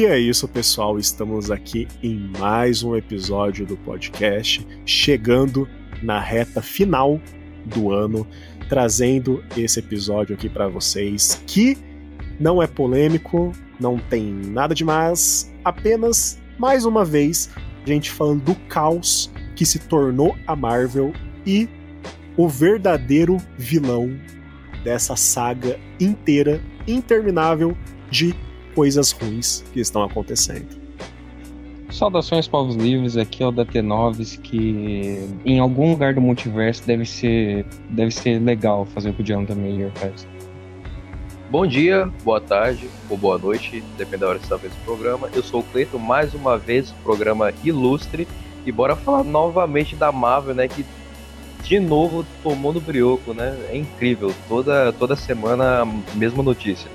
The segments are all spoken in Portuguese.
E é isso, pessoal. Estamos aqui em mais um episódio do podcast, chegando na reta final do ano, trazendo esse episódio aqui para vocês, que não é polêmico, não tem nada demais, apenas mais uma vez a gente falando do caos que se tornou a Marvel e o verdadeiro vilão dessa saga inteira, interminável de coisas ruins que estão acontecendo. Saudações povos livres, aqui é o da T9, que em algum lugar do multiverso deve ser, deve ser legal fazer o que o John também faz. Bom dia, boa tarde ou boa noite, depende da hora que você está vendo esse programa. Eu sou o Cleiton, mais uma vez, programa Ilustre, e bora falar novamente da Marvel, né, que de novo tomou no brioco, né? É incrível, toda, toda semana a mesma notícia.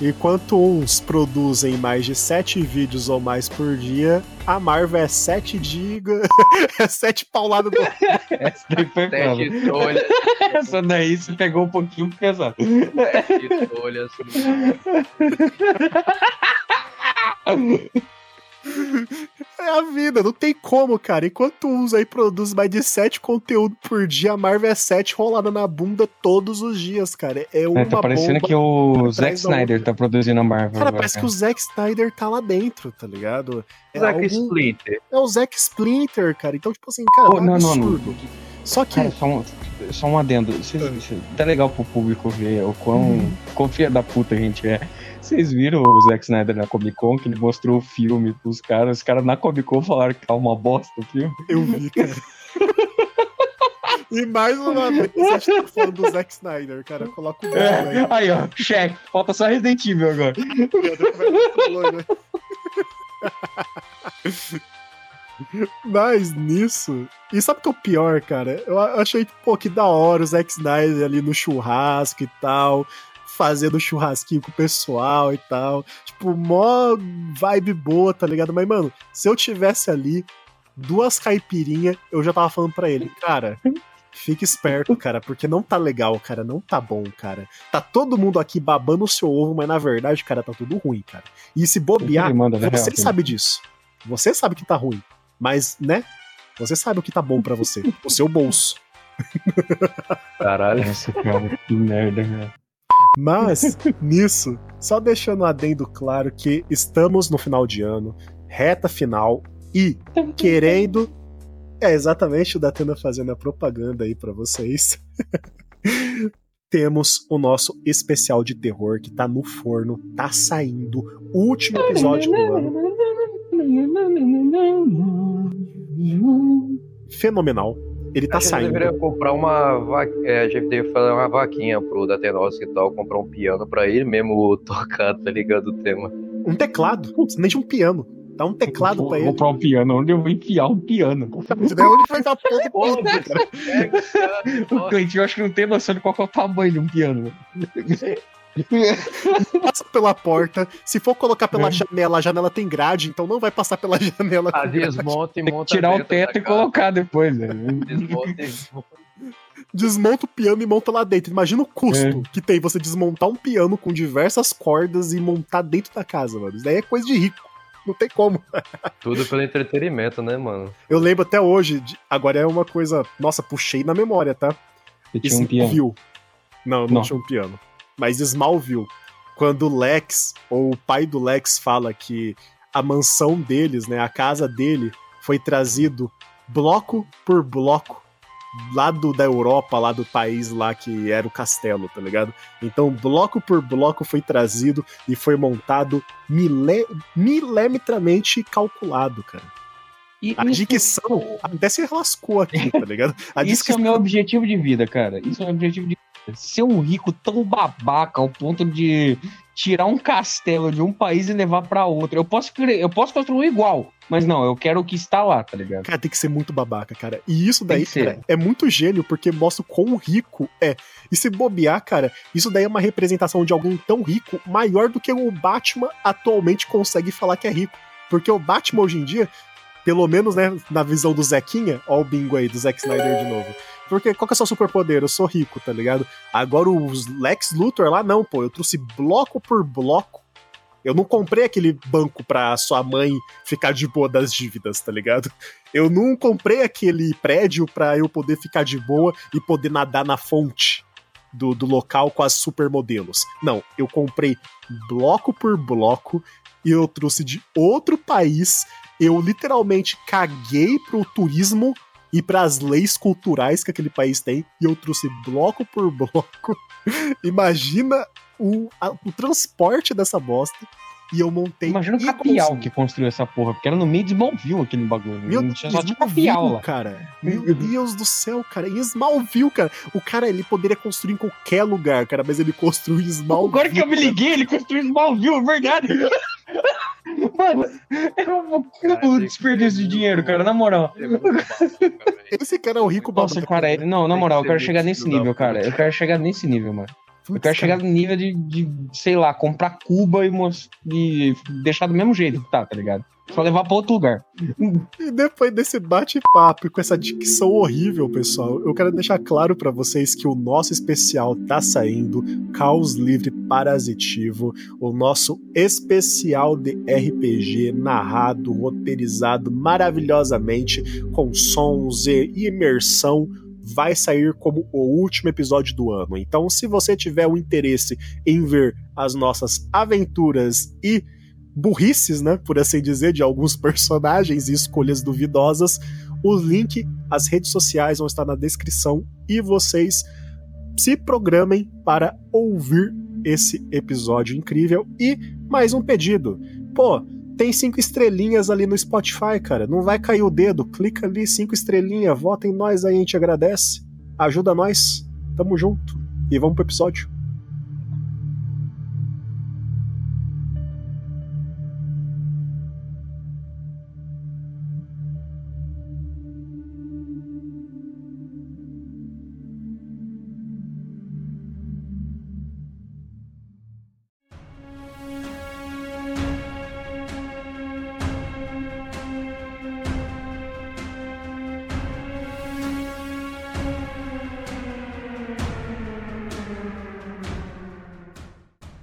Enquanto uns produzem mais de sete vídeos ou mais por dia, a Marvel é sete diga, é sete pauladas do. Essa daí foi sete trolhas. Essa daí se pegou um pouquinho pesado. Sete trolhas. É a vida, não tem como, cara. Enquanto uns aí produz mais de sete conteúdos por dia, a Marvel é sete rolada na bunda todos os dias, cara. É uma é, Tá parecendo que o Zack Snyder tá produzindo a Marvel. Cara, agora, parece cara. que o Zack Snyder tá lá dentro, tá ligado? É Zack algo... Splinter. É o Zack Splinter, cara. Então, tipo assim, cara, oh, é um não, absurdo. Não, não. Só que. Cara, só, um, só um adendo. Cês, cês, tá legal pro público ver o quão, uhum. quão filha da puta a gente é. Vocês viram o Zack Snyder na Comic Con, que ele mostrou o filme pros caras. Os caras na Comic Con falaram que tá uma bosta o filme. Eu vi, cara. E mais uma vez, gente tá falando do Zack Snyder, cara. Coloca o é, aí. Aí, ó, cheque. Falta só Resident Evil agora. Mas nisso. E sabe o que é o pior, cara? Eu achei, pô, que da hora o Zack Snyder ali no churrasco e tal fazendo churrasquinho com o pessoal e tal. Tipo, mó vibe boa, tá ligado? Mas, mano, se eu tivesse ali duas caipirinhas, eu já tava falando pra ele, cara. Fique esperto, cara, porque não tá legal, cara. Não tá bom, cara. Tá todo mundo aqui babando o seu ovo, mas na verdade, cara, tá tudo ruim, cara. E se bobear, você real, sabe disso. Você sabe que tá ruim. Mas, né? Você sabe o que tá bom para você. o seu bolso. Caralho, esse cara, que merda, velho. Mas, nisso, só deixando adendo claro que estamos no final de ano, reta final, e querendo. É exatamente o Datena fazendo a propaganda aí para vocês. Temos o nosso especial de terror que tá no forno, tá saindo. O último episódio do ano. Fenomenal ele tá a gente saindo. deveria comprar uma vaquinha, é, a gente deveria fazer uma vaquinha pro Datenos e tal, comprar um piano pra ele mesmo tocar, tá ligado? O tema. Um teclado? Putz, nem de um piano. Dá um teclado vou, pra ele. Comprar um piano, onde eu vou enfiar um piano? Onde vai dar porra cara? o cliente, eu acho que não tem noção de qual é o tamanho de um piano. Passa pela porta. Se for colocar pela é. janela, a janela tem grade, então não vai passar pela janela. Ah, desmonta e monta. Tirar o teto e colocar depois, né? Desmonta e desmonta o piano e monta lá dentro. Imagina o custo é. que tem você desmontar um piano com diversas cordas e montar dentro da casa, mano. Isso daí é coisa de rico. Não tem como. Tudo pelo entretenimento, né, mano? Eu lembro até hoje, de... agora é uma coisa. Nossa, puxei na memória, tá? Você tinha um piano. Não, não, não tinha um piano mas Smallville, quando o Lex, ou o pai do Lex, fala que a mansão deles, né, a casa dele, foi trazido bloco por bloco lá do, da Europa, lá do país lá que era o castelo, tá ligado? Então, bloco por bloco foi trazido e foi montado mile, milimetramente calculado, cara. E a isso... dicção até se lascou aqui, tá ligado? A isso é o meu objetivo de vida, cara. Isso é o meu objetivo de ser um rico tão babaca ao ponto de tirar um castelo de um país e levar para outro. Eu posso eu posso construir igual, mas não, eu quero o que está lá, tá ligado? Cara, tem que ser muito babaca, cara. E isso daí, cara, é muito gênio porque mostra o quão rico é. E se bobear, cara, isso daí é uma representação de alguém tão rico maior do que o Batman atualmente consegue falar que é rico. Porque o Batman hoje em dia, pelo menos, né, na visão do Zequinha, ó o bingo aí do Zack Snyder de novo porque qual que é o seu superpoder? Eu sou rico, tá ligado? Agora os Lex Luthor lá, não, pô. Eu trouxe bloco por bloco. Eu não comprei aquele banco pra sua mãe ficar de boa das dívidas, tá ligado? Eu não comprei aquele prédio pra eu poder ficar de boa e poder nadar na fonte do, do local com as supermodelos. Não, eu comprei bloco por bloco e eu trouxe de outro país. Eu literalmente caguei pro turismo e para as leis culturais que aquele país tem, e eu trouxe bloco por bloco. Imagina o, a, o transporte dessa bosta. E eu montei. Imagina o capial que construiu essa porra, porque era no meio de Smallville aquele bagulho. Meu Deus, só de capial lá. cara. Meu Deus do céu, cara. Em Smallville, cara. O cara, ele poderia construir em qualquer lugar, cara, mas ele construiu em Smallville. Agora que eu me liguei, ele construiu em Smallville, é verdade. Mano, é um, desperdício de dinheiro, cara, na moral. Esse cara é o rico Nossa, cara, ele, não, na moral, eu quero chegar nesse nível, cara. Eu quero chegar nesse nível, mano. Eu quero chegar no nível de, de, sei lá, comprar Cuba e, e deixar do mesmo jeito que tá, tá ligado? Só levar pra outro lugar. E depois desse bate-papo com essa dicção horrível, pessoal, eu quero deixar claro para vocês que o nosso especial tá saindo, Caos Livre Parasitivo, o nosso especial de RPG narrado, roteirizado maravilhosamente, com sons e imersão vai sair como o último episódio do ano. Então, se você tiver o interesse em ver as nossas aventuras e burrices, né, por assim dizer, de alguns personagens e escolhas duvidosas, o link, as redes sociais vão estar na descrição e vocês se programem para ouvir esse episódio incrível. E mais um pedido. Pô, tem cinco estrelinhas ali no Spotify, cara. Não vai cair o dedo. Clica ali, cinco estrelinhas. Vota em nós aí, a gente agradece. Ajuda nós. Tamo junto. E vamos pro episódio.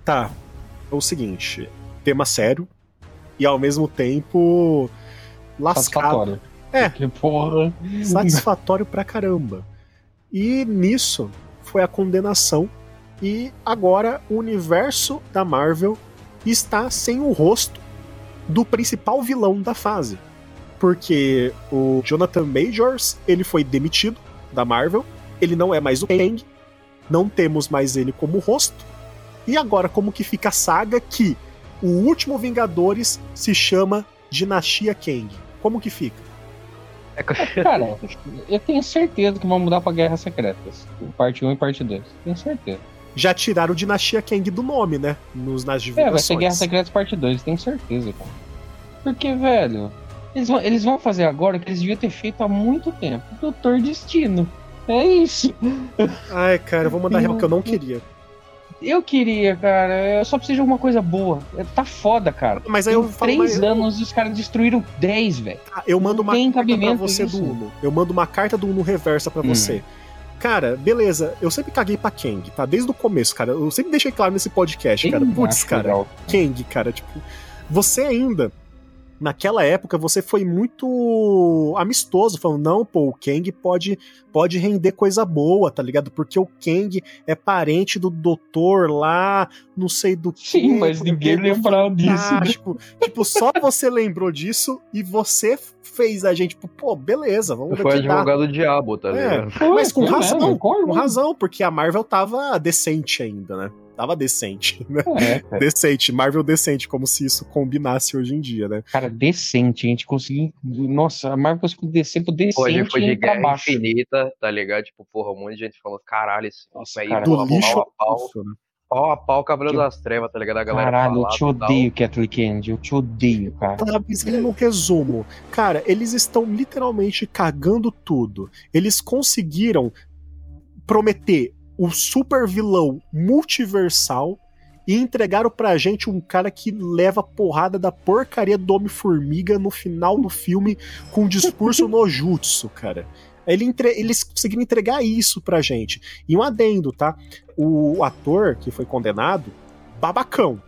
Tá. É o seguinte: tema sério e ao mesmo tempo lascado. É. Que porra. Satisfatório pra caramba. E nisso foi a condenação. E agora o universo da Marvel está sem o rosto do principal vilão da fase. Porque o Jonathan Majors, ele foi demitido da Marvel, ele não é mais o Kang, não temos mais ele como rosto, e agora, como que fica a saga que o último Vingadores se chama Dinastia Kang? Como que fica? É, cara, eu tenho certeza que vão mudar pra Guerras Secretas. Parte 1 e parte 2. Tenho certeza. Já tiraram Dinastia Kang do nome, né? Nos, nas divulgações. É, vai ser Guerras Secretas parte 2, tenho certeza, cara. Porque, velho, eles vão, eles vão fazer agora o que eles deviam ter feito há muito tempo. Doutor Destino. É isso. Ai, cara, eu vou mandar real que eu não queria. Eu queria, cara. Eu só preciso de alguma coisa boa. Tá foda, cara. Mas aí Tem eu falo, três mas- anos e os caras destruíram 10, velho. Ah, eu mando uma tem carta pra você isso. do Uno. Eu mando uma carta do Uno reversa pra Hum. você. Cara, beleza. Eu sempre caguei pra Kang, tá? Desde o começo, cara. Eu sempre deixei claro nesse podcast, cara. Ih, Putz, cara. legal. Kang, cara, tipo, você ainda naquela época você foi muito amistoso, falando, não, pô, o Kang pode pode render coisa boa, tá ligado? Porque o Kang é parente do doutor lá, não sei do que. Sim, mas ninguém lembrava disso. né? tipo, só você lembrou disso e você fez a gente, tipo, pô, beleza, vamos ver Foi advogado do diabo, tá É. ligado? Foi, Mas com razão, com com razão, porque a Marvel tava decente ainda, né? Tava decente, né? É. Decente, Marvel decente, como se isso combinasse hoje em dia, né? Cara, decente, a gente conseguiu. Nossa, a Marvel conseguiu descer pro decente Hoje foi de guerra baixo. infinita, tá ligado? Tipo, porra, um monte de gente falando, caralho, isso, Nossa, aí cara, Do pau, lixo. pau a pau, né? pau a pau, Cavaleiro Que- das Trevas, tá ligado? A galera Caralho, eu te e tal. odeio, Kathleen Kennedy. Eu te odeio, cara. Tá, mas no resumo, cara, eles estão literalmente cagando tudo. Eles conseguiram prometer o super vilão multiversal e entregaram pra gente um cara que leva porrada da porcaria do Homem-Formiga no final do filme com um discurso no jutsu, cara. Ele entre- Eles conseguiram entregar isso pra gente. E um adendo, tá? O ator que foi condenado, babacão.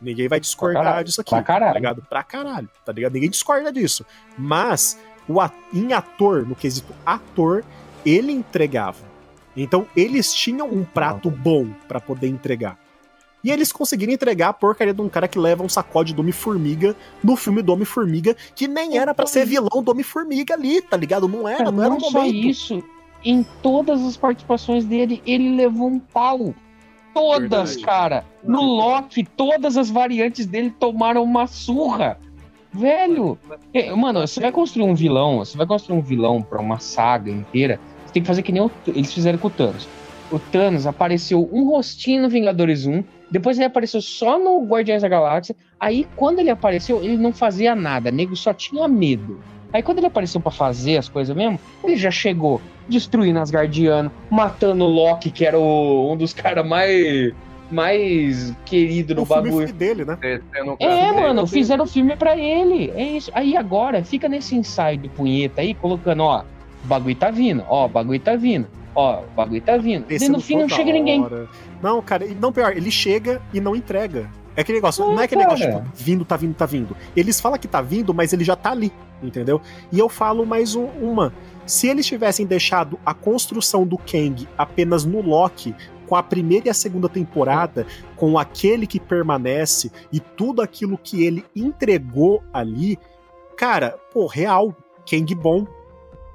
Ninguém vai discordar caralho, disso aqui. pra caralho. Tá ligado? Pra caralho. Tá ligado? Ninguém discorda disso. Mas, o a- em ator, no quesito ator, ele entregava. Então, eles tinham um prato bom pra poder entregar. E eles conseguiram entregar a porcaria de um cara que leva um sacode do Homem-Formiga no filme do Homem-Formiga, que nem era pra ser vilão do Homem-Formiga ali, tá ligado? Não era, Cara, não era não o só momento. isso, em todas as participações dele, ele levou um pau. Todas, Verdade. cara. No Loki, todas as variantes dele tomaram uma surra. Velho, é, mano, você vai construir um vilão, você vai construir um vilão pra uma saga inteira, tem que fazer que nem o- eles fizeram com o Thanos. O Thanos apareceu um rostinho no Vingadores 1, depois ele apareceu só no Guardiões da Galáxia, aí quando ele apareceu, ele não fazia nada, nego só tinha medo. Aí quando ele apareceu pra fazer as coisas mesmo, ele já chegou destruindo Asgardiano, matando o Loki, que era o- um dos caras mais mais querido no filme bagulho. dele, né? É, dele. mano, fizeram o filme pra ele. É isso. Aí agora, fica nesse ensaio de punheta aí, colocando, ó, o bagulho tá vindo, ó, o bagulho tá vindo, ó, o bagulho tá vindo. E no fim não chega ninguém. Não, cara, não pior, ele chega e não entrega. É aquele negócio, Não, não é aquele cara. negócio tipo, vindo, tá vindo, tá vindo. Eles falam que tá vindo, mas ele já tá ali, entendeu? E eu falo mais um- uma. Se eles tivessem deixado a construção do Kang apenas no Loki, com a primeira e a segunda temporada, com aquele que permanece e tudo aquilo que ele entregou ali, cara, pô, real, Kang bom.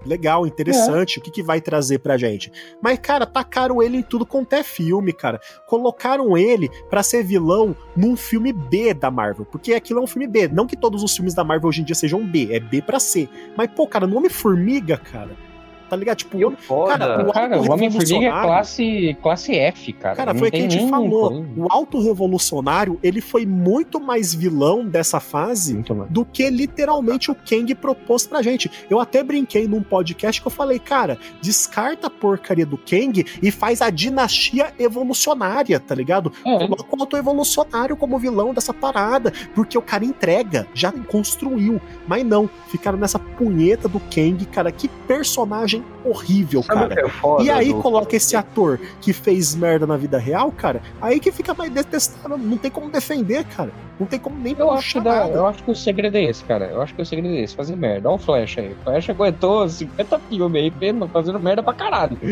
Legal, interessante, o que, que vai trazer pra gente? Mas, cara, tacaram ele em tudo quanto é filme, cara. Colocaram ele pra ser vilão num filme B da Marvel. Porque aquilo é um filme B. Não que todos os filmes da Marvel hoje em dia sejam B, é B pra C. Mas, pô, cara, no Homem-Formiga, cara. Tá ligado? Tipo, E o foda. Cara, o Cara, o Homem-Formiga é revolucionário- classe, classe F, cara. Cara, Não foi o que a gente falou. coisa. O auto-revolucionário, ele foi muito mais vilão dessa fase do que literalmente o Kang propôs pra gente. Eu até brinquei num podcast que eu falei, cara, descarta a porcaria do Kang e faz a dinastia evolucionária, tá ligado? É. Coloca o auto-evolucionário como vilão dessa parada, porque o cara entrega, já construiu. Mas não, ficaram nessa punheta do Kang, cara, que personagem horrível, Sabe cara. é foda? E aí do- coloca esse ator que fez merda na vida real, cara, aí que fica mais detestável, não tem como defender, cara. Não tem como nem Eu acho, que dá- eu acho que o segredo é esse, cara. Eu acho que o segredo é esse, fazer merda. Olha o Flash aí. O Flash aguentou 50 filmes aí, fazendo merda pra caralho.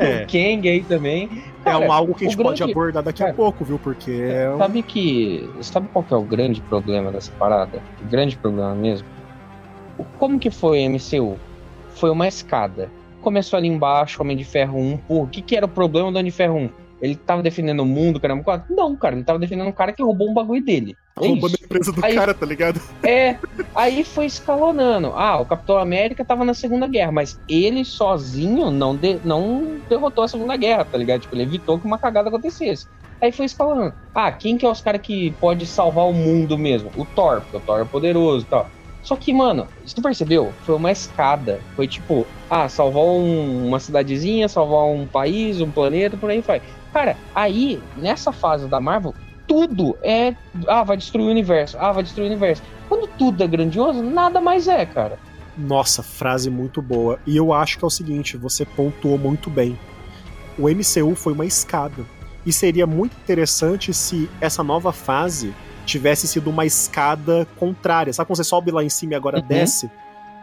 É. O Kang aí também. É Cara, um algo que a gente o pode grande- abordar daqui a Cara, pouco, viu? Porque é um... Sabe que. Sabe qual que é o grande problema dessa parada? O grande problema mesmo? Como que foi MCU? Foi uma escada. Começou ali embaixo, Homem de Ferro 1. Pô, o que, que era o problema do Homem de Ferro 1? Ele tava defendendo o mundo, caramba, quatro? Não, cara, ele tava defendendo um cara que roubou um bagulho dele. É roubando isso. a empresa do Aí- cara, tá ligado? É, aí foi escalonando. Ah, o Capitão América tava na Segunda Guerra, mas ele sozinho não, de- não derrotou a Segunda Guerra, tá ligado? Tipo, ele evitou que uma cagada acontecesse. Aí foi escalonando. Ah, quem que é os caras que pode salvar o mundo mesmo? O Thor, porque o Thor é poderoso e tal. Só que, mano, se tu percebeu, foi uma escada. Foi tipo, ah, salvar um- uma cidadezinha, salvar um país, um planeta, por aí vai. Cara, aí, nessa fase da Marvel, tudo é. Ah, vai destruir o universo. Ah, vai destruir o universo. Quando tudo é grandioso, nada mais é, cara. Nossa, frase muito boa. E eu acho que é o seguinte, você pontuou muito bem. O MCU foi uma escada. E seria muito interessante se essa nova fase tivesse sido uma escada contrária. Sabe quando você sobe lá em cima e agora Uhum. desce?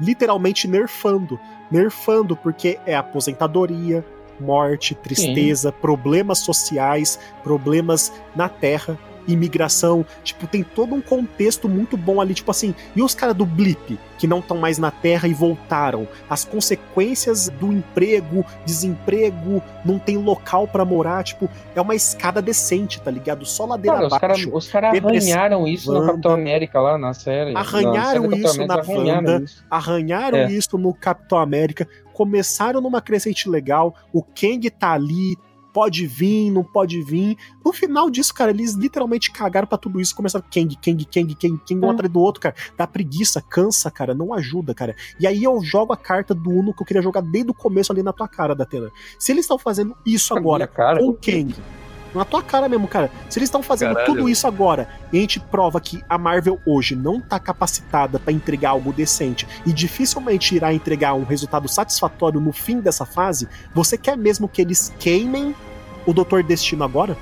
Literalmente nerfando. Nerfando, porque é aposentadoria, morte, tristeza, problemas sociais, problemas na Terra, imigração. Tipo, tem todo um contexto muito bom ali. Tipo assim, e os caras do Blip, que não estão mais na Terra e voltaram? As consequências do emprego, desemprego, não tem local pra morar. Tipo, é uma escada decente, tá ligado? Só ladeira Cara, os caras abaixo. os cara depressão, arranharam isso no Wanda. Capitão América lá na série. Arranharam na série isso na Wanda. isso. arranharam É. isso no Capitão América, começaram numa crescente legal, o Kang tá ali, pode vir, não pode vir. No final disso, cara, eles literalmente cagaram pra tudo isso, começaram Kang, Kang, Kang, Kang, Kang, um É. atrás do outro, cara. Dá preguiça, cansa, cara, não ajuda, cara. E aí eu jogo a carta do Uno que eu queria jogar desde o começo ali na tua cara, Datena. Se eles estão fazendo isso agora cara. com o Kang. Na tua cara mesmo, cara. Se eles estão fazendo Caralho. tudo isso agora e a gente prova que a Marvel hoje não tá capacitada pra entregar algo decente e dificilmente irá entregar um resultado satisfatório no fim dessa fase, você quer mesmo que eles queimem o Doutor Destino agora?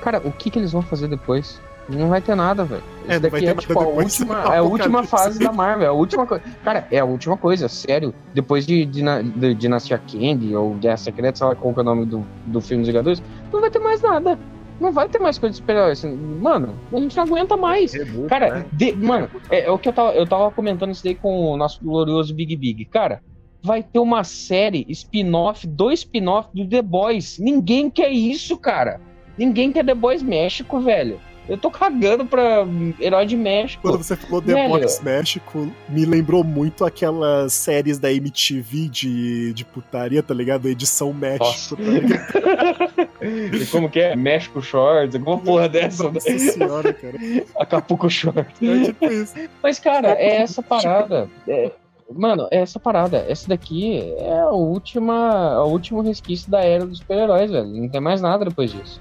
Cara, o que, que eles vão fazer depois? Não vai ter nada, velho. Isso é, daqui é tipo a última, é a última fase da Marvel, é a última coisa. Cara, é a última coisa, sério. Depois de, de, de Dinastia Kang ou Guerra Secreta, sei lá qual é o nome do, do filme dos Vingadores, não vai ter mais nada. Não vai ter mais coisa de super-herói. Assim, mano, a gente não aguenta mais. cara, né? de, mano, é, é, o que eu tava, eu tava comentando isso daí com o nosso glorioso Big Big. Cara, vai ter uma série spin-off, dois spin-off do The Boys. Ninguém quer isso, cara. Ninguém quer The Boys México, velho. Eu tô cagando pra herói de México. Quando você falou The Boys México, me lembrou muito aquelas séries da MTV de, de putaria, tá ligado? Edição México, tá ligado? e como que é? México Shorts, alguma porra dessa. Nossa né? senhora, cara. Acapulco Shorts. É tipo isso. Mas, cara, é essa parada. É, mano, é essa parada. Essa daqui é a última, a último resquício da era dos super-heróis, velho. Não tem mais nada depois disso.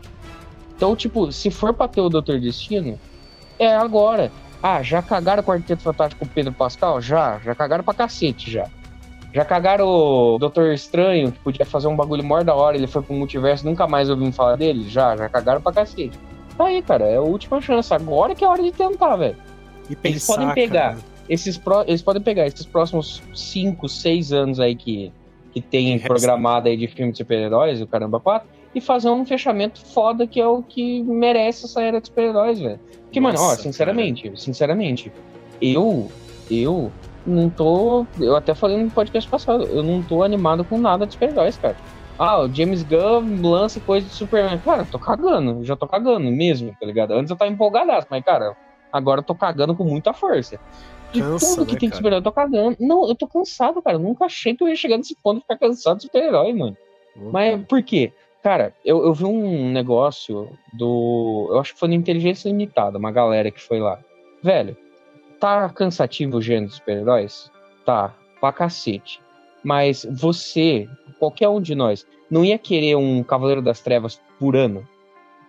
Então, tipo, se for pra ter o Doutor Destino, é agora. Ah, já cagaram o Quarteto Fantástico com o Pedro Pascal? Já, já cagaram pra cacete, já. Já cagaram o Doutor Estranho, que podia fazer um bagulho maior da hora, ele foi pro multiverso, nunca mais ouvimos falar dele? Já, já cagaram pra cacete. Tá aí, cara, é a última chance. Agora que é a hora de tentar, velho. Eles podem pegar. Esses pro, eles podem pegar esses próximos 5, 6 anos aí que, que tem programado aí de filme de super-heróis, o caramba 4, e fazer um fechamento foda que é o que merece essa era de super-heróis, velho. Porque, Nossa, mano, ó, sinceramente, cara. sinceramente, eu, eu não tô. Eu até falei no podcast passado, eu não tô animado com nada de super-heróis, cara. Ah, o James Gunn lança coisa de Superman. Cara, tô cagando, já tô cagando mesmo, tá ligado? Antes eu tava empolgadaço, mas, cara, agora eu tô cagando com muita força. De Cansa, tudo que né, tem de super-herói, eu tô cagando. Não, eu tô cansado, cara. Eu nunca achei que eu ia chegar nesse ponto de ficar cansado de super-herói, mano. Uhum. Mas por quê? Cara, eu, eu vi um negócio do. Eu acho que foi no Inteligência Limitada, uma galera que foi lá. Velho, tá cansativo o gênero de super-heróis? Tá, pra cacete. Mas você, qualquer um de nós, não ia querer um Cavaleiro das Trevas por ano?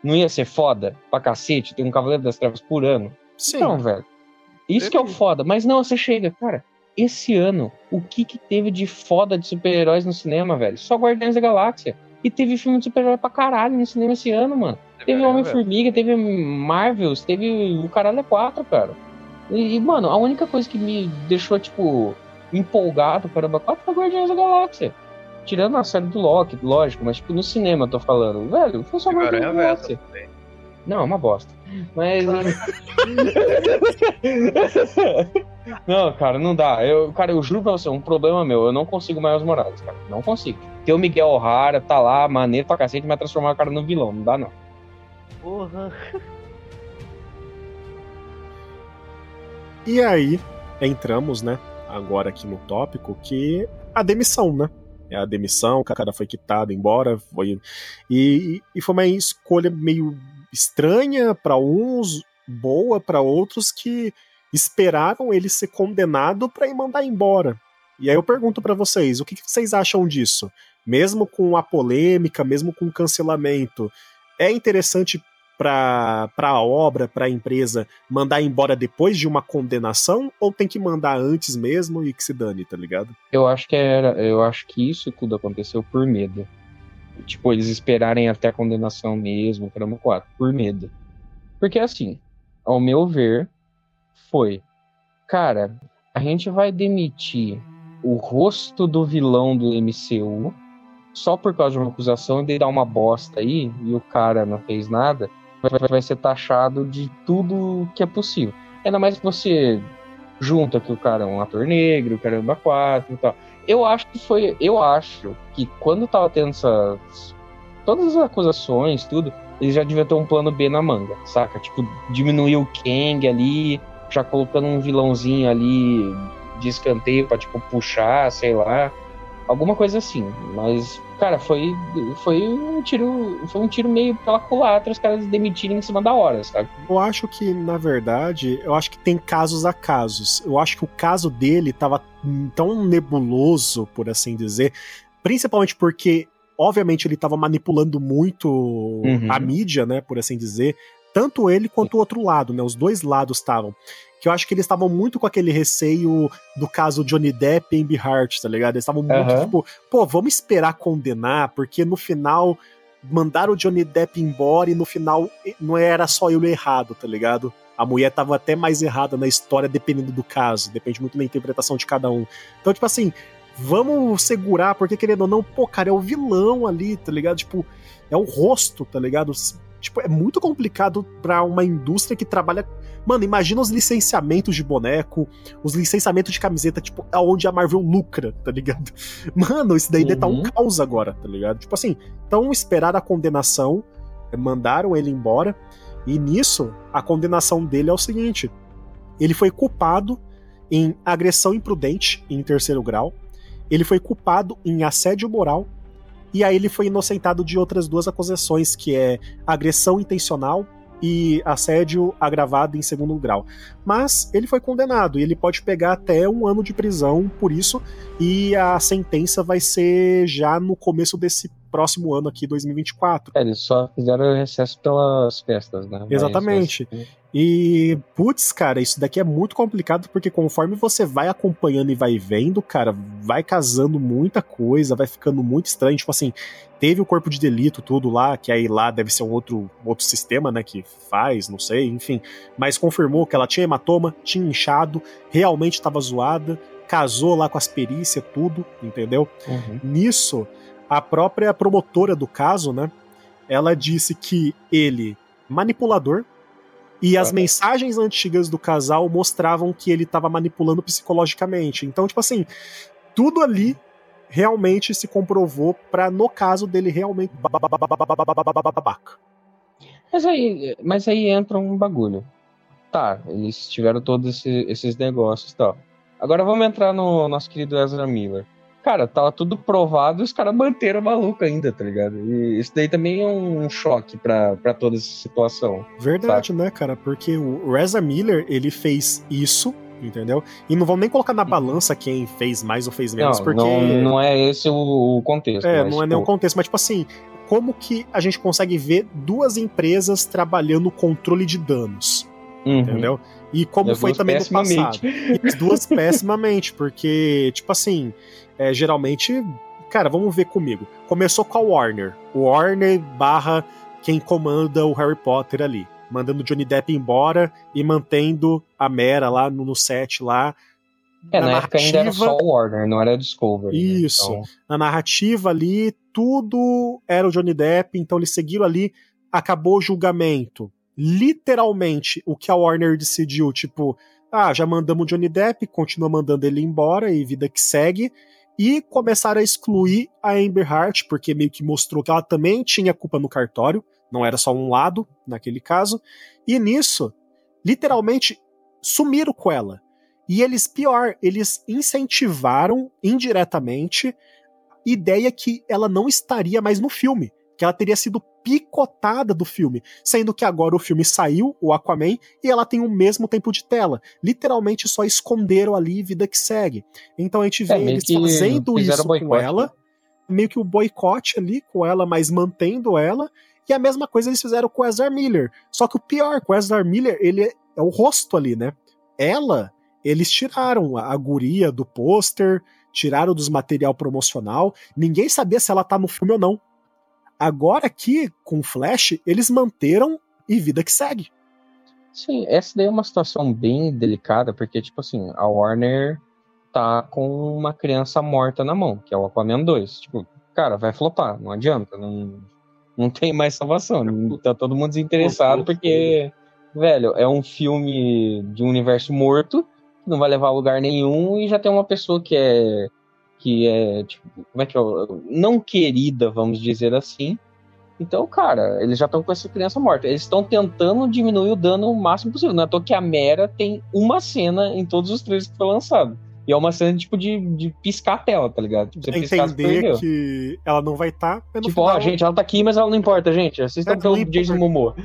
Não ia ser foda pra cacete ter um Cavaleiro das Trevas por ano? Sim. Não, velho. Isso que é o foda. Mas não, você chega, cara. Esse ano, o que que teve de foda de super-heróis no cinema, velho? Só Guardiões da Galáxia. E teve filme de super-herói pra caralho no cinema esse ano, mano. É teve Homem-Formiga, teve Marvels, teve o Caralho é 4, cara. E, mano, a única coisa que me deixou, tipo, empolgado para o 4 foi Guardiões da Galáxia. Tirando a série do Loki, lógico, mas, tipo, no cinema eu tô falando. Velho, foi só Guardiões da Galáxia. Não, é uma bosta. Mas. não, cara, não dá. Eu, cara, eu juro pra você, é um problema meu. Eu não consigo mais os Morales, cara. Não consigo. Tem o Miguel O'Hara, tá lá, maneiro pra cacete, mas transformar o cara no vilão. Não dá, não. Porra. E aí, entramos, né, agora aqui no tópico, que a demissão, né? É a demissão, o cara foi quitado, embora, foi... E, e foi uma escolha meio estranha para uns, boa para outros que esperaram ele ser condenado para ir mandar embora. E aí eu pergunto para vocês, o que, que vocês acham disso? Mesmo com a polêmica, mesmo com o cancelamento, é interessante para a obra, para a empresa, mandar embora depois de uma condenação ou tem que mandar antes mesmo e que se dane, tá ligado? Eu acho que era, eu acho que isso tudo aconteceu por medo. Tipo, eles esperarem até a condenação mesmo, caramba, quatro, por medo. Porque assim, ao meu ver, foi, cara, a gente vai demitir o rosto do vilão do MCU só por causa de uma acusação de dar uma bosta aí e o cara não fez nada, vai, vai ser taxado de tudo que é possível. Ainda mais que você junta que o cara é um ator negro, o cara é quatro e tal. Eu acho que foi. Eu acho que quando tava tendo essas. Todas as acusações, tudo, eles já deviam ter um plano B na manga, saca? Tipo, diminuir o Kang ali, já colocando um vilãozinho ali de escanteio pra, tipo, puxar, sei lá. Alguma coisa assim. Mas, cara, foi, foi um tiro. Foi um tiro meio pela culatra os caras demitirem em cima da hora, sabe? Eu acho que, na verdade, eu acho que tem casos a casos. Eu acho que o caso dele tava tão nebuloso, por assim dizer. Principalmente porque obviamente ele estava manipulando muito uhum. a mídia, né, por assim dizer, tanto ele quanto o outro lado, né, os dois lados estavam que eu acho que eles estavam muito com aquele receio do caso Johnny Depp e Amber Heard, tá ligado? Eles estavam muito uhum. tipo, pô, vamos esperar condenar, porque no final mandaram o Johnny Depp embora e no final não era só ele errado, tá ligado? A mulher tava até mais errada na história, dependendo do caso. Depende muito da interpretação de cada um. Então, tipo assim, vamos segurar, porque querendo ou não, pô, cara, é o vilão ali, tá ligado? Tipo, é o rosto, tá ligado? Tipo, é muito complicado para uma indústria que trabalha. Mano, imagina os licenciamentos de boneco, os licenciamentos de camiseta, tipo, aonde a Marvel lucra, tá ligado? Mano, isso daí uhum. tá um uhum. caos agora, tá ligado? Tipo assim, então esperar a condenação, mandaram ele embora, e nisso, a condenação dele é o seguinte: ele foi culpado em agressão imprudente em terceiro grau, ele foi culpado em assédio moral e aí ele foi inocentado de outras duas acusações, que é agressão intencional e assédio agravado em segundo grau. Mas ele foi condenado e ele pode pegar até um ano de prisão por isso, e a sentença vai ser já no começo desse próximo ano aqui, 2024. É, eles só fizeram recesso pelas festas, né? Exatamente. Mas, e, putz, cara, isso daqui é muito complicado porque conforme você vai acompanhando e vai vendo, cara, vai casando muita coisa, vai ficando muito estranho. Tipo assim, teve o corpo de delito, tudo lá, que aí lá deve ser um outro, outro sistema, né, que faz, não sei, enfim. Mas confirmou que ela tinha hematoma, tinha inchado, realmente estava zoada, casou lá com as perícias, tudo, entendeu? Uhum. Nisso, a própria promotora do caso, né, ela disse que ele, manipulador, e as mensagens antigas do casal mostravam que ele estava manipulando psicologicamente. Então, tipo assim, tudo ali realmente se comprovou para no caso dele realmente babaca. Mas aí, mas aí entra um bagulho. Tá, eles tiveram todos esse, esses negócios e tal. Agora vamos entrar no nosso querido Ezra Miller. Cara, tava tudo provado e os caras manteram o maluco ainda, tá ligado? E isso daí também é um choque pra, pra toda essa situação. Verdade, sabe? né, cara? Porque o Reza Miller, ele fez isso entendeu? E não vamos nem colocar na balança quem fez mais ou fez menos, não, porque. Não, não é esse o contexto. É, não é nem o tipo contexto, mas tipo assim, como que a gente consegue ver duas empresas trabalhando controle de danos? Uhum. Entendeu? E como foi também no passado. E as duas pessimamente, porque, tipo assim, é, geralmente, cara, vamos ver comigo. Começou com a Warner. O Warner barra quem comanda o Harry Potter ali. Mandando Johnny Depp embora e mantendo a Mera lá no, no set lá. É, na, na época ainda era só o Warner, não era Discovery. Né? Isso. Né? Então... Na narrativa ali, tudo era o Johnny Depp, então eles seguiram ali, acabou o julgamento. Literalmente, o que a Warner decidiu, tipo, ah, já mandamos o Johnny Depp, continua mandando ele embora e vida que segue e começaram a excluir a Amber Heart, porque meio que mostrou que ela também tinha culpa no cartório, não era só um lado naquele caso, e nisso, literalmente, sumiram com ela. E eles, pior, eles incentivaram indiretamente a ideia que ela não estaria mais no filme que ela teria sido picotada do filme, sendo que agora o filme saiu, o Aquaman, e ela tem o mesmo tempo de tela. Literalmente só esconderam ali vida que segue. Então a gente vê é, eles fazendo isso com ela, né? meio que o boicote ali com ela, mas mantendo ela. E a mesma coisa eles fizeram com o Ezra Miller. Só que o pior, com o Ezra Miller, ele é, é o rosto ali, né? Ela, eles tiraram a, a guria do pôster, tiraram dos material promocional. Ninguém sabia se ela tá no filme ou não. Agora aqui, com Flash, eles manteram e vida que segue. Sim, essa daí é uma situação bem delicada, porque, tipo assim, a Warner tá com uma criança morta na mão, que é o Aquaman 2. Tipo, cara, vai flopar, não adianta, não, não tem mais salvação. Tá todo mundo desinteressado, porque, velho, é um filme de um universo morto, não vai levar a lugar nenhum, e já tem uma pessoa que é que é, tipo, como é que é? Não querida, vamos dizer assim. Então, cara, eles já estão com essa criança morta. Eles estão tentando diminuir o dano o máximo possível. Não é à toa que a Mera tem uma cena em todos os trailers que foi lançado. E é uma cena, tipo, de, de piscar a tela, tá ligado? Tipo, você piscar, Entender que ela não vai estar. Tá, tipo, final... ó, gente, ela tá aqui, mas ela não importa, gente. Assistam é pelo Jason Momoa.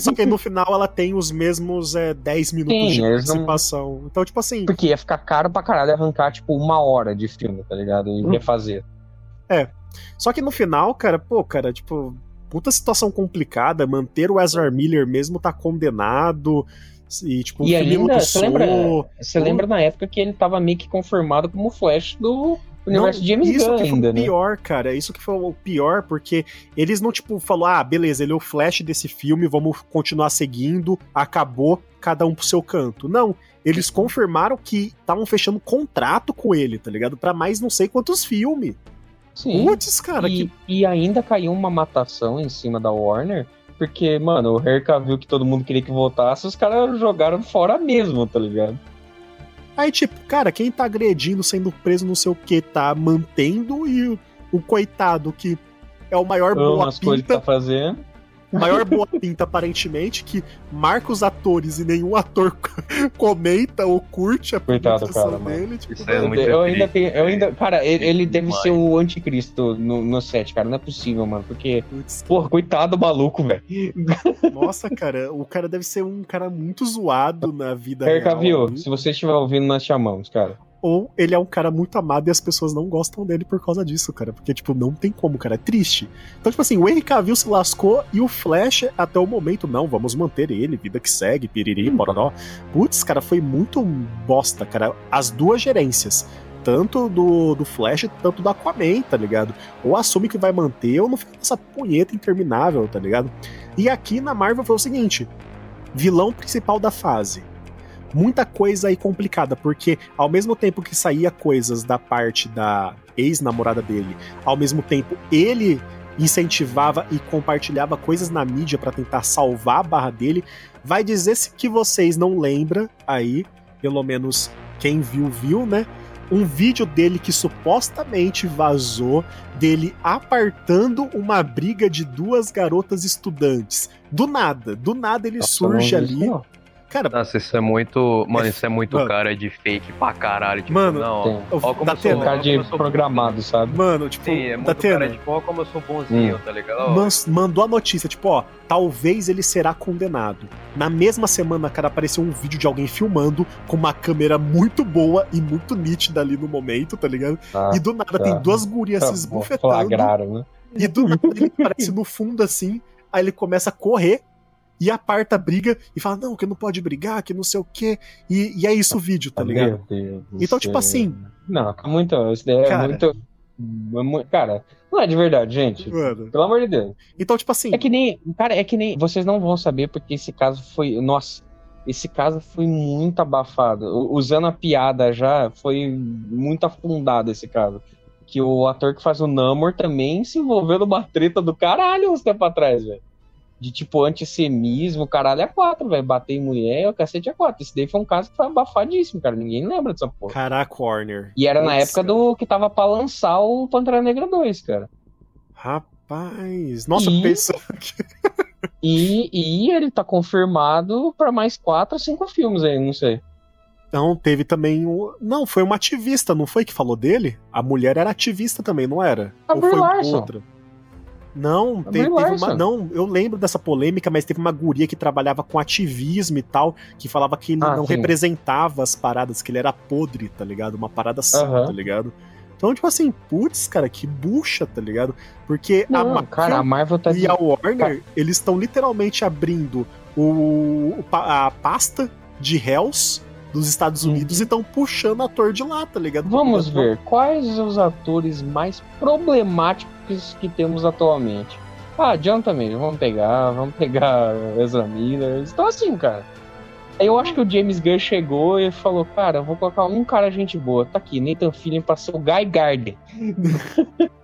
Só que no final ela tem os mesmos é, 10 minutos Sim, de participação. Não... Então, tipo assim. Porque ia ficar caro pra caralho arrancar, tipo, uma hora de filme, tá ligado? E hum. refazer. É. Só que no final, cara, pô, cara, tipo, puta situação complicada. Manter o Ezra Miller mesmo tá condenado. E, tipo, e ainda, você lembra, você lembra na época que ele tava meio que confirmado como Flash do, universo não, James isso Gunn que ainda, foi o né? pior, cara. Isso que foi o pior, porque eles não, tipo, falou, ah, beleza, ele é o Flash desse filme, vamos continuar seguindo, acabou, cada um pro seu canto. Não, eles confirmaram que estavam fechando contrato com ele, tá ligado? Pra mais não sei quantos filmes. Sim. Putz, cara. E, que... e ainda caiu uma matação em cima da Warner, porque, mano, o Henry viu que todo mundo queria que voltasse, os caras jogaram fora mesmo, tá ligado? Aí, tipo, cara, quem tá agredindo, sendo preso, não sei o que, tá mantendo, e o, o coitado que é o maior boa que tá fazendo maior boa pinta, aparentemente, que marca os atores e nenhum ator comenta ou curte a Coitado, cara, dele. Tipo, é eu, ainda tenho, eu ainda, cara, ele, ele deve ser o anticristo no, no set, cara. Não é possível, mano. Porque, Puts, porra, coitado do maluco, velho. Nossa, cara, o cara deve ser um cara muito zoado na vida Perca, real. Viu? Se você estiver ouvindo, nós chamamos, cara ou ele é um cara muito amado e as pessoas não gostam dele por causa disso, cara. Porque, tipo, não tem como, cara. É triste. Então, tipo assim, o Henry Cavill se lascou e o Flash, até o momento, não, vamos manter ele, vida que segue, piriri, pororó. Putz, cara, foi muito bosta, cara. As duas gerências. Tanto do, do Flash, tanto do Aquaman, tá ligado? Ou assume que vai manter, ou não fica essa punheta interminável, tá ligado? E aqui na Marvel foi o seguinte: vilão principal da fase muita coisa aí complicada, porque ao mesmo tempo que saía coisas da parte da ex-namorada dele, ao mesmo tempo ele incentivava e compartilhava coisas na mídia para tentar salvar a barra dele. Vai dizer se que vocês não lembram aí, pelo menos quem viu viu, né? Um vídeo dele que supostamente vazou dele apartando uma briga de duas garotas estudantes. Do nada, do nada ele surge ali. Cara, Nossa, isso é muito. Mano, isso é muito mano, cara de fake pra caralho. Tipo, mano, não, ó, ó como eu sou, cara de programado, sabe? Mano, tipo, Sim, é muito cara de ó, como eu sou bonzinho, hum. tá ligado? Man, mandou a notícia, tipo, ó, talvez ele será condenado. Na mesma semana, cara, apareceu um vídeo de alguém filmando com uma câmera muito boa e muito nítida ali no momento, tá ligado? Ah, e do nada tá. tem duas gurias tá, se esbufetando. Flagraram, né? E do nada ele aparece no fundo assim, aí ele começa a correr e aparta a briga e fala, não, que não pode brigar, que não sei o quê. E, e é isso o vídeo, tá ligado? Então, tipo assim. Não, tá muito. Isso daí é cara, muito. Cara, não é de verdade, gente. Mano. Pelo amor de Deus. Então, tipo assim. É que nem. Cara, é que nem. Vocês não vão saber porque esse caso foi. Nossa. Esse caso foi muito abafado. Usando a piada já, foi muito afundado esse caso. Que o ator que faz o Namor também se envolveu numa treta do caralho uns tempo atrás, velho de tipo antissemismo, caralho, é quatro, velho. Bater em mulher, o cacete é quatro. Esse daí foi um caso que foi abafadíssimo, cara. Ninguém lembra dessa porra. Caraca, Warner. E era na época do que tava pra lançar o Pantera Negra 2, cara. Rapaz. Nossa, e... pensa. e, e ele tá confirmado pra mais quatro, cinco filmes aí, não sei. Não, teve também o. Não, foi uma ativista, não foi que falou dele? A mulher era ativista também, não era? A Ou foi Larson. outra? Não, teve, teve uma. Não, eu lembro dessa polêmica, mas teve uma guria que trabalhava com ativismo e tal, que falava que ele ah, não sim. representava as paradas, que ele era podre, tá ligado? Uma parada assim, uhum. tá ligado? Então, tipo assim, putz, cara, que bucha, tá ligado? Porque não, a Marvel, cara, a Marvel tá e a Warner, eles estão literalmente abrindo o, a pasta de Hells dos Estados Unidos e estão puxando ator de lá, tá ligado? Vamos ver, quais os atores mais problemáticos que temos atualmente? Ah, John também, vamos pegar, vamos pegar Ezra Miller. Então assim, cara. Eu acho que o James Gunn chegou e falou, cara, eu vou colocar um cara gente boa. Tá aqui, Nathan Fillion pra ser o Guy Gardner.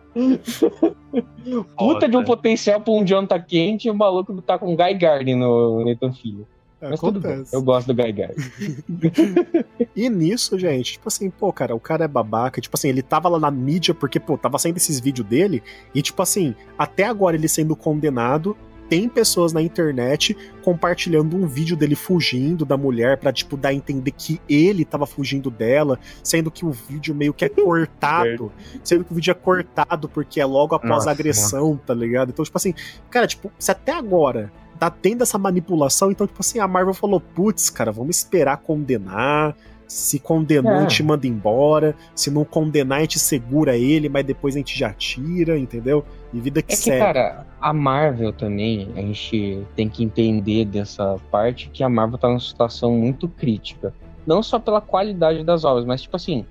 Puta de um potencial pra um John tá quente e o maluco tá com Guy Gardner no Nathan Fillion. Mas Acontece. Eu gosto do Guy Guy. e nisso, gente, tipo assim, pô, cara, o cara é babaca. Tipo assim, ele tava lá na mídia porque, pô, tava saindo esses vídeos dele. E, tipo assim, até agora ele sendo condenado, tem pessoas na internet compartilhando um vídeo dele fugindo da mulher para tipo dar a entender que ele tava fugindo dela, sendo que o vídeo meio que é cortado, sendo que o vídeo é cortado porque é logo após Nossa, a agressão, mano. tá ligado? Então, tipo assim, cara, tipo, se até agora tá tendo essa manipulação, então, tipo assim, a Marvel falou: putz, cara, vamos esperar condenar. Se condenou, é. a gente manda embora. Se não condenar, a gente segura ele, mas depois a gente já tira, entendeu? E vida que é segue. Que, cara, a Marvel também, a gente tem que entender dessa parte que a Marvel tá numa situação muito crítica. Não só pela qualidade das obras, mas, tipo assim,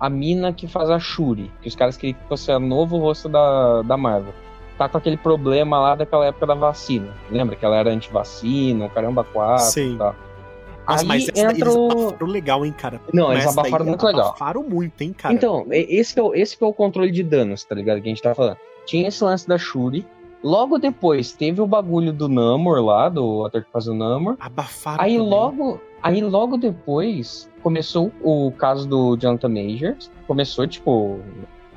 a mina que faz a Shuri, que os caras queriam que fosse o novo rosto da, da Marvel. Tá com aquele problema lá daquela época da vacina. Lembra que ela era anti-vacina, o caramba 4 Sim. tal. Nossa, Aí mas essa entra eles o- abafaram legal, hein, cara. Não, eles Essa daí abafaram muito legal. Abafaram muito, hein, cara. Então, esse é o, esse é o controle de danos, tá ligado? Que a gente tá falando. Tinha esse lance da Shuri. Logo depois teve o bagulho do Namor lá, do ator que faz o Namor. Abafaram Aí também. logo, aí logo depois começou o caso do Jonathan Majors. Começou, tipo,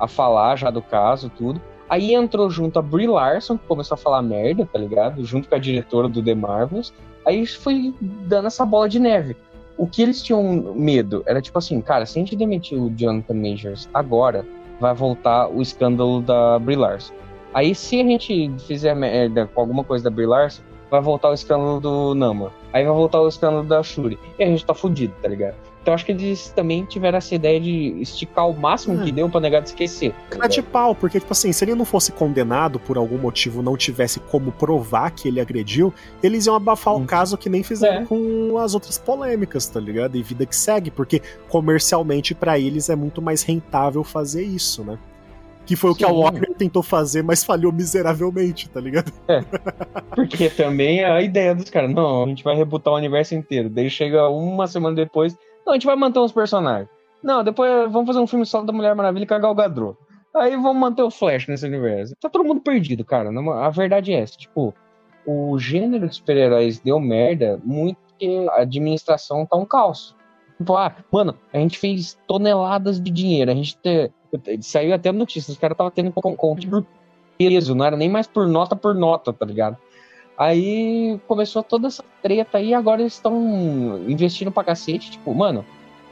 a falar já do caso, tudo. Aí entrou junto a Brie Larson, que começou a falar merda, tá ligado? Junto com a diretora do The Marvels. Aí foi dando essa bola de neve. O que eles tinham medo era tipo assim, cara, se a gente demitir o Jonathan Majors agora, vai voltar o escândalo da Brie Larson. Aí se a gente fizer merda com alguma coisa da Brie Larson, vai voltar o escândalo do Namor. Aí vai voltar o escândalo da Shuri. E a gente tá fudido, tá ligado? Então acho que eles também tiveram essa ideia de esticar o máximo É. que deu pra negar de esquecer. Cara de pau, porque, tipo assim, se ele não fosse condenado por algum motivo, não tivesse como provar que ele agrediu, eles iam abafar o Hum. caso que nem fizeram É. com as outras polêmicas, tá ligado? E vida que segue, porque comercialmente pra eles é muito mais rentável fazer isso, né? Que foi o que a. Warner tentou fazer, mas falhou miseravelmente, tá ligado? Porque também é a ideia dos caras, não, a gente vai rebutar o universo inteiro. Daí chega uma semana depois, não, a gente vai manter os personagens. Não, depois vamos fazer um filme solo da Mulher Maravilha com a Gal Gadot. Aí vamos manter o Flash nesse universo. Tá todo mundo perdido, cara. A verdade é essa, tipo, o gênero de super-heróis deu merda muito porque a administração tá um caos. Tipo, ah, mano, a gente fez toneladas de dinheiro, a gente te- saiu até notícia, os caras estavam tendo con- conta por peso, não era nem mais por nota por nota, tá ligado? Aí começou toda essa treta aí, agora eles estão investindo pra cacete. Tipo, mano,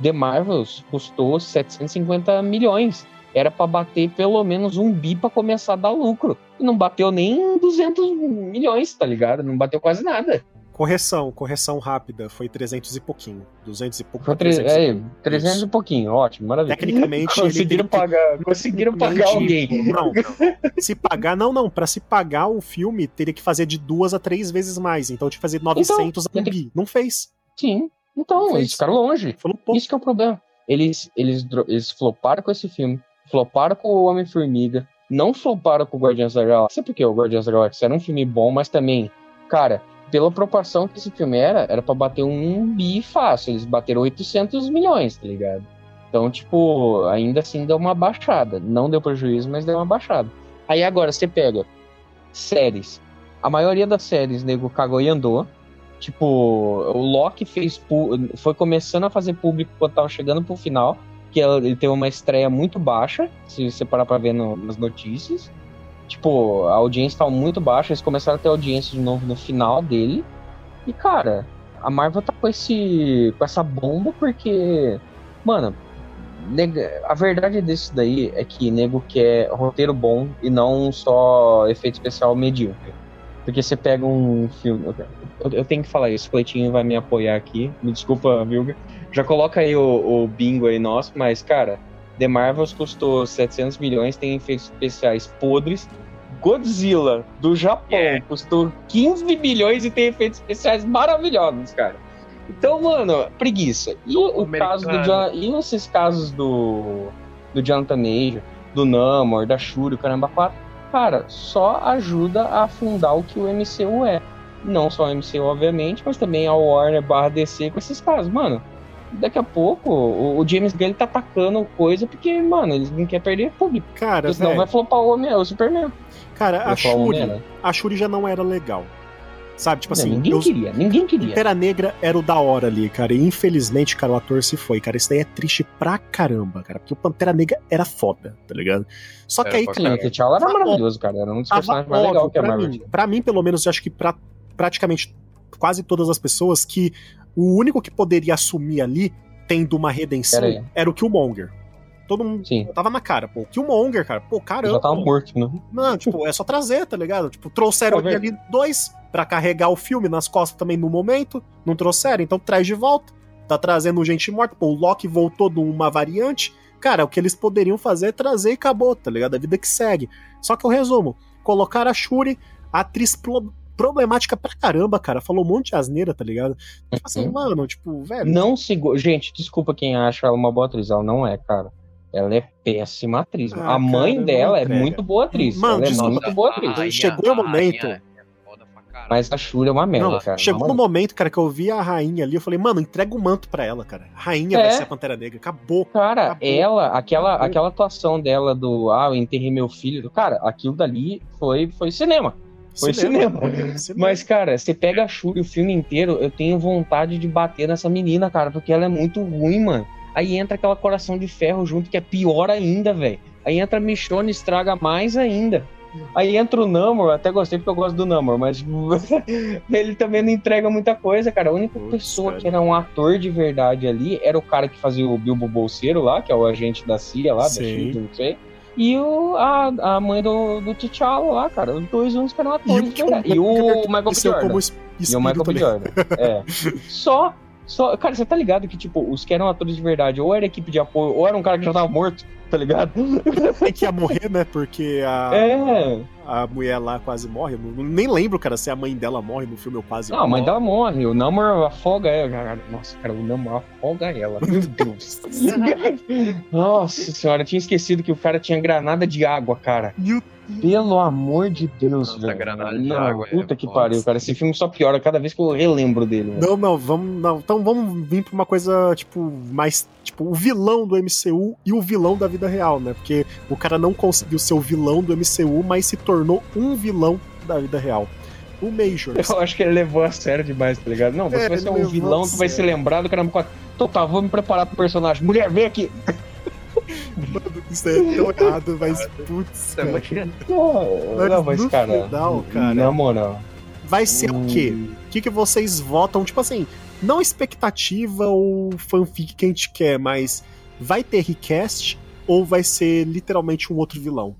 The Marvels custou 750 milhões. Era pra bater pelo menos um bi pra começar a dar lucro. E não bateu nem 200 milhões, tá ligado? Não bateu quase nada. Correção, correção rápida, foi 300 e pouquinho. 200 e pouco. Foi pra tre- 300 e é, pouco. 300 Isso. e pouquinho, ótimo, maravilha. Tecnicamente, conseguiram teria que- pagar, conseguiram pagar alguém. Não, não. Se pagar, não, não. Pra se pagar o filme, teria que fazer de duas a três vezes mais. Então, tinha que fazer 900 a um bi. Não fez. Sim. Então, Fez. eles ficaram longe. Falou pouco. Isso que é o problema. Eles, eles, eles floparam com esse filme, floparam com o Homem-Formiga, não floparam com o Guardiões da Galáxia, porque o Guardiões da Galáxia era um filme bom, mas também, cara, pela proporção que esse filme era, era pra bater um bi fácil. Eles bateram 800 milhões, tá ligado? Então, tipo, ainda assim deu uma baixada. Não deu prejuízo, mas deu uma baixada. Aí agora você pega séries. A maioria das séries, nego, cagou e andou. Tipo, o Loki fez foi começando a fazer público quando tava chegando pro final, que ele teve uma estreia muito baixa, se você parar pra ver no- nas notícias. Tipo, a audiência tava muito baixa, eles começaram a ter audiência de novo no final dele. E cara, a Marvel tá com esse com essa bomba porque, mano, a verdade disso daí é que nego quer roteiro bom e não só efeito especial medíocre. Porque você pega um filme. Eu, eu tenho que falar isso, o Cleitinho vai me apoiar aqui. Me desculpa, Vilga. Já coloca aí o, o bingo aí nosso, mas, cara, The Marvels custou 700 milhões, tem efeitos especiais podres. Godzilla, do Japão, custou 15 milhões e tem efeitos especiais maravilhosos, cara. Então, mano, preguiça. E o Americano. caso do Jon- E esses casos do, do Jonathan Major, do Namor, da Shuri, o caramba 4, cara, só ajuda a afundar o que o MCU é. Não só o MCU, obviamente, mas também a Warner barra DC com esses casos. Mano, daqui a pouco o, o James Gunn ele tá atacando coisa porque, mano, eles não querem perder público. Cara, Porque senão velho, vai flopar o, Homem, o Superman. cara, a Vai Shuri, a Shuri já não era legal. Sabe, tipo Não, assim, ninguém eu, queria, ninguém queria. Pantera Negra era o da hora ali, cara. E infelizmente, cara, o ator se foi, cara. Isso daí é triste pra caramba, cara. Porque o Pantera Negra era foda, tá ligado? Só que Era aí, cara, o T'Challa era Tava maravilhoso, cara. Era um dos tava personagens mais legais que a Marvel mim. Pra mim, pelo menos, eu acho que pra praticamente quase todas as pessoas que o único que poderia assumir ali, tendo uma redenção, era o Killmonger. Todo mundo Sim. tava na cara, pô. Killmonger, cara. Pô, caramba. já tava morto, né? Não, tipo, é só trazer, tá ligado? Tipo, trouxeram Tá ali dois pra carregar o filme nas costas também no momento. Não trouxeram, então traz de volta. Tá trazendo gente morta. Pô, o Loki voltou de uma variante. Cara, o que eles poderiam fazer é trazer e acabou, tá ligado? A vida que segue. Só que eu resumo: colocar a Shuri, a atriz problemática pra caramba, cara. Falou um monte de asneira, tá ligado? Tipo assim, Uhum. mano, tipo, velho. Não segura. Gente, desculpa quem acha ela uma boa atriz. Ela não é, cara. Ela é péssima atriz. Ah, a mãe cara, dela é muito boa atriz. Mano, ela é desculpa. muito boa atriz. rainha- chegou o momento. é. Mas a Shuri é uma merda, Não, cara. chegou no momento, cara, que eu vi a rainha ali, eu falei, mano, entrega o manto pra ela, cara. Rainha É. vai ser a Pantera Negra. Acabou. Cara, Acabou. ela, aquela, Acabou. aquela atuação dela do Ah, eu enterrei meu filho. Cara, aquilo dali foi, foi cinema. Foi cinema. Cinema. Mas, cara, você pega a Shuri o filme inteiro, eu tenho vontade de bater nessa menina, cara, porque ela é muito ruim, mano. Aí entra aquela coração de ferro junto, que é pior ainda, velho. Aí entra a Michonne, estraga mais ainda. Aí entra o Namor, até gostei porque eu gosto do Namor, mas ele também não entrega muita coisa, cara. A única Putz, pessoa cara. que era um ator de verdade ali era o cara que fazia o Bilbo Bolseiro lá, que é o agente da CIA lá, da Sim. SHIELD, não sei. E o, a, a mãe do, do T'Challa lá, cara. Os dois únicos que eram atores de verdade. E o Michael B. Apareceu Jordan. E o Michael B. Jordan. É. Só, só. Cara, você tá ligado que, tipo, os que eram atores de verdade, ou era equipe de apoio, ou era um cara que já tava morto, tá ligado? É que ia morrer, né? Porque a, É. a mulher lá quase morre. Eu não- nem lembro, cara, se a mãe dela morre no filme ou quase Não, a mãe morre. dela morre. O Namor afoga ela. Nossa, cara, o Namor afoga ela. Meu Deus. Nossa senhora, eu tinha esquecido que o cara tinha granada de água, cara. Meu Pelo amor de Deus, Nossa, velho. granada de Não, água é Puta que foda. pariu, cara. Esse filme só piora cada vez que eu relembro dele. velho. Não, não, vamos. Não. Então vamos vir pra uma coisa, tipo, mais. Tipo, o vilão do MCU e o vilão da vida real, né? Porque o cara não conseguiu ser o vilão do MCU, mas se tornou um vilão da vida real. O Major. Eu acho que ele levou a sério demais, tá ligado? Não, você É, vai ser um vilão, tu vai ser lembrado, caramba. Então tá, vou me preparar pro personagem. Mulher, vem aqui! Mano, isso é tão errado, mas putz, é cara. muito- Mas Não, mas no cara. final, cara, Na moral. vai ser o quê? O que, que vocês votam? Tipo assim, não expectativa ou fanfic que a gente quer, mas vai ter recast ou vai ser literalmente um outro vilão?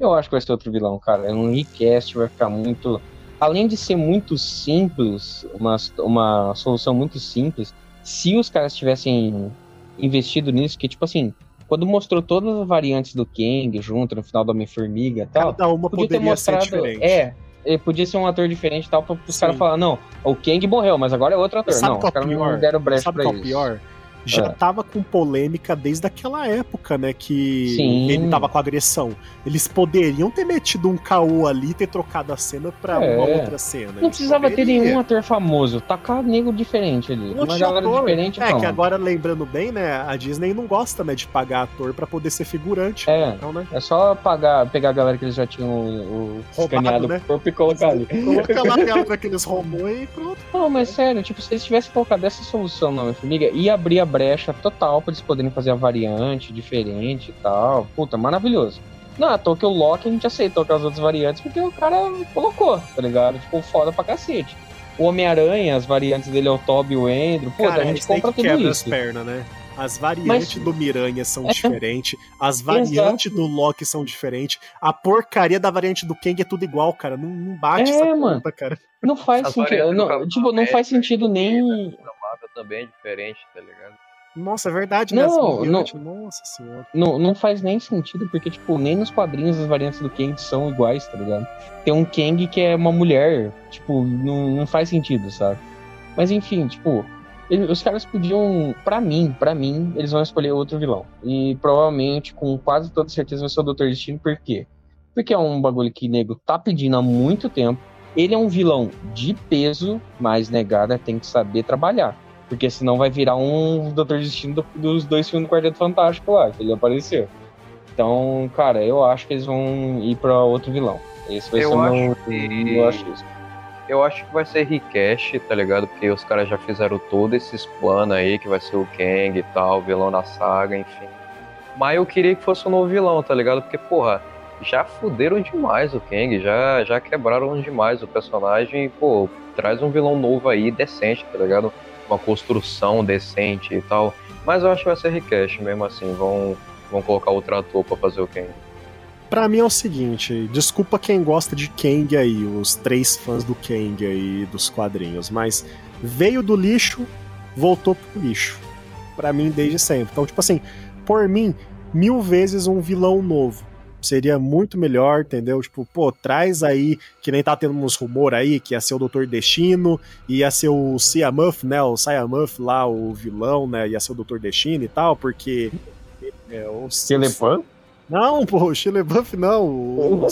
Eu acho que vai ser outro vilão, cara. É um recast, vai ficar muito. Além de ser muito simples, uma, uma solução muito simples, se os caras tivessem investido nisso, que tipo assim, quando mostrou todas as variantes do Kang junto no final do Homem-Formiga e tal, Cada uma podia ter mostrado. diferente. É, ele podia ser um ator diferente e tal, pra os caras falar, não, o Kang morreu, mas agora é outro ator. Sabe não, os caras não deram brecha Sabe pra qual isso. pior? Já É. tava com polêmica desde aquela época, né? Que Sim. ele tava com agressão. Eles poderiam ter metido um caô ali e ter trocado a cena pra É. uma outra cena. Não precisava ter nenhum ator famoso, tacar nego diferente ali. Um Uma galera ator. diferente, É, que agora lembrando bem, né? A Disney não gosta, né, de pagar ator pra poder ser figurante. É. Então, né? É só pagar, pegar a galera que eles já tinham o, o escaneado né? corpo e colocar ali. Coloca lá ela com aqueles robôs e pronto. Não, mas sério, tipo, se eles tivessem colocado essa solução na Homem-Formiga, ia abrir a brecha total pra eles poderem fazer a variante diferente e tal. Puta, maravilhoso. Não, à toa que o Loki a gente aceitou com as outras variantes porque o cara colocou, tá ligado? Tipo, foda pra cacete. O Homem-Aranha, as variantes dele é o Toby e o Andrew. Puta, Cara, a gente isso compra que tudo quebra as isso. pernas, né? As variantes Mas- do Miranha são É. diferentes, as variantes do Loki são diferentes, a porcaria da variante do Kang é tudo igual, cara. Não, não bate É, essa mano. conta, cara. Não faz As sentido. variantes do Não, tipo, não faz sentido nem. Marvel também é diferente, tá ligado? Nossa, é verdade, né? Não, As variantes, Nossa senhora. Não, não faz nem sentido, porque, tipo, nem nos quadrinhos as variantes do Kang são iguais, tá ligado? Tem um Kang que é uma mulher, tipo, não, não faz sentido, sabe? Mas enfim, tipo, ele- os caras podiam, pra mim, pra mim, eles vão escolher outro vilão. E provavelmente, com quase toda certeza, vai ser o Doutor Destino, por quê? Porque é um bagulho que o nego tá pedindo há muito tempo. Ele é um vilão de peso, mas negada tem que saber trabalhar. Porque senão vai virar um Doutor Destino do- dos dois filmes do Quarteto Fantástico lá, que ele apareceu. Então, cara, eu acho que eles vão ir pra outro vilão. Esse vai Eu ser acho meu. que- Eu acho isso. Eu acho que vai ser Recash, tá ligado? Porque os caras já fizeram todos esses planos aí, que vai ser o Kang e tal, vilão da saga, enfim. Mas eu queria que fosse um novo vilão, tá ligado? Porque, porra, já fuderam demais o Kang, já, já quebraram demais o personagem. E, pô, traz um vilão novo aí, decente, tá ligado? Uma construção decente e tal. Mas eu acho que vai ser Recash mesmo assim, vão, vão colocar outro ator pra fazer o Kang. Pra mim é o seguinte, desculpa quem gosta de Kang aí, os três fãs do Kang aí dos quadrinhos, mas veio do lixo, voltou pro lixo. Pra mim desde sempre. Então, tipo assim, por mim, mil vezes um vilão novo. Seria muito melhor, entendeu? Tipo, pô, traz aí, que nem tá tendo uns rumor aí, que ia ser o Doutor Destino, ia ser o Siamuff, né? O Siamuff lá, o vilão, né? Ia ser o Doutor Destino e tal, porque É o Telepan? Não, pô, o Chile Buff não. O,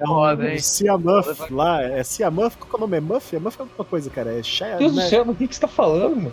é o hein? Ciamuff lá. É Ciamuff? Qual que é o nome? É Muff? É Muff é alguma coisa, cara. É Shia, Deus do né? céu, do que, que você tá falando, mano?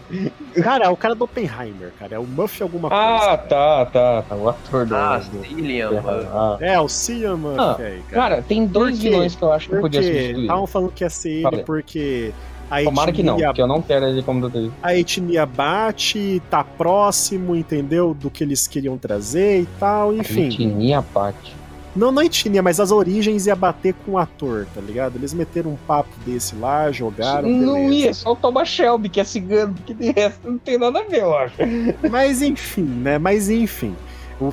Cara, é o cara do Oppenheimer, cara. É o Muff alguma Ah, coisa. tá, tá, tá. O ator do. Ah, do- Cillian, mano. Ah. É, o Ciamuff Ah, aí, cara. Cara, tem dois vilões que eu acho que podia Porque substituir. estavam falando que ia ser ele Falei. porque a Tomara que não, etnia, porque eu não quero ele como doutor. a etnia bate, tá próximo, entendeu? Do que eles queriam trazer e tal, enfim. Etnia Pati. Não, não etnia, mas as origens ia bater com o ator, tá ligado? Eles meteram um papo desse lá, jogaram. Não beleza. ia, só o Thomas Shelby, que é cigano, que de resto não tem nada a ver, eu acho. Mas enfim, né? Mas enfim.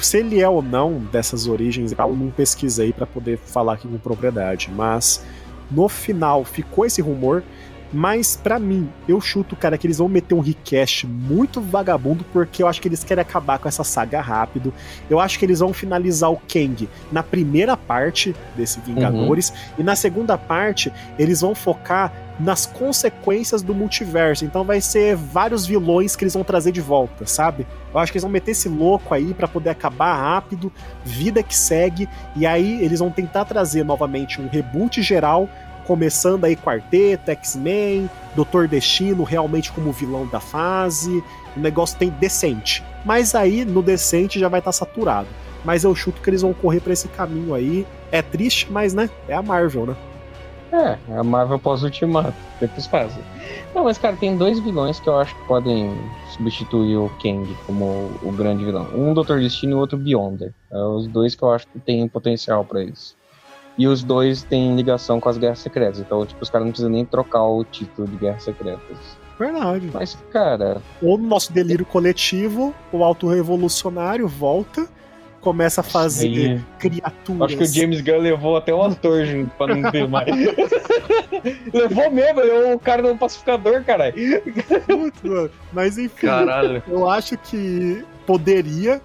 Se ele é ou não dessas origens, eu não pesquisei pra poder falar aqui com propriedade. Mas no final ficou esse rumor. Mas pra mim, eu chuto, cara, que eles vão meter um request muito vagabundo, porque eu acho que eles querem acabar com essa saga rápido. Eu acho que eles vão finalizar o Kang na primeira parte desse Vingadores, e na segunda parte eles vão focar nas consequências do multiverso. Então vai ser vários vilões que eles vão trazer de volta, sabe? Eu acho que eles vão meter esse louco aí pra poder acabar rápido, vida que segue, e aí eles vão tentar trazer novamente um reboot geral, começando aí Quarteto, X-Men, Doutor Destino realmente como vilão da fase. O negócio tem decente. Mas aí no decente já vai estar saturado. Mas eu chuto que eles vão correr pra esse caminho aí. É triste, mas né? É a Marvel, né? É, a Marvel pós-ultimato, depois fazem. Não, mas cara, tem dois vilões que eu acho que podem substituir o Kang como o grande vilão. Um Doutor Destino e o outro Beyonder. É os dois que eu acho que tem potencial pra isso. E os dois têm ligação com as Guerras Secretas, então tipo, os caras não precisam nem trocar o título de Guerras Secretas. Verdade. Mas, cara, Ou no nosso delírio coletivo, o auto-revolucionário volta, começa a fazer aí, criaturas. acho que o James Gunn levou até o ator junto pra não ter mais. levou mesmo, ele é o cara do pacificador, caralho. Mas enfim, Caralho. eu acho que poderia.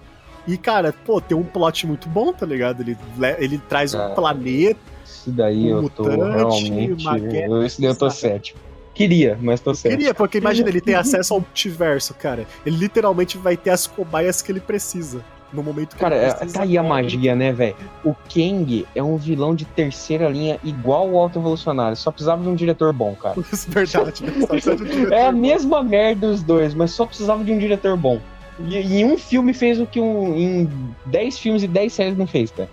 E, cara, pô, tem um plot muito bom, tá ligado? Ele, le- ele traz um É. planeta. Isso daí Um eu tô mutante, realmente. uma guerra, eu- Esse daí eu tô sabe? cético. Queria, mas tô cético. Queria, porque imagina, ele tem acesso ao multiverso, cara. Ele literalmente vai ter as cobaias que ele precisa. No momento que Cara, ele é- precisa. tá aí a magia, né, velho? O Kang é um vilão de terceira linha igual o Auto Evolucionário. Só precisava de um diretor bom, cara. Isso é verdade, né? Só precisa de um diretor É a bom. mesma merda os dois, mas só precisava de um diretor bom. E, e um filme fez o que um, em 10 filmes e 10 séries não fez, cara.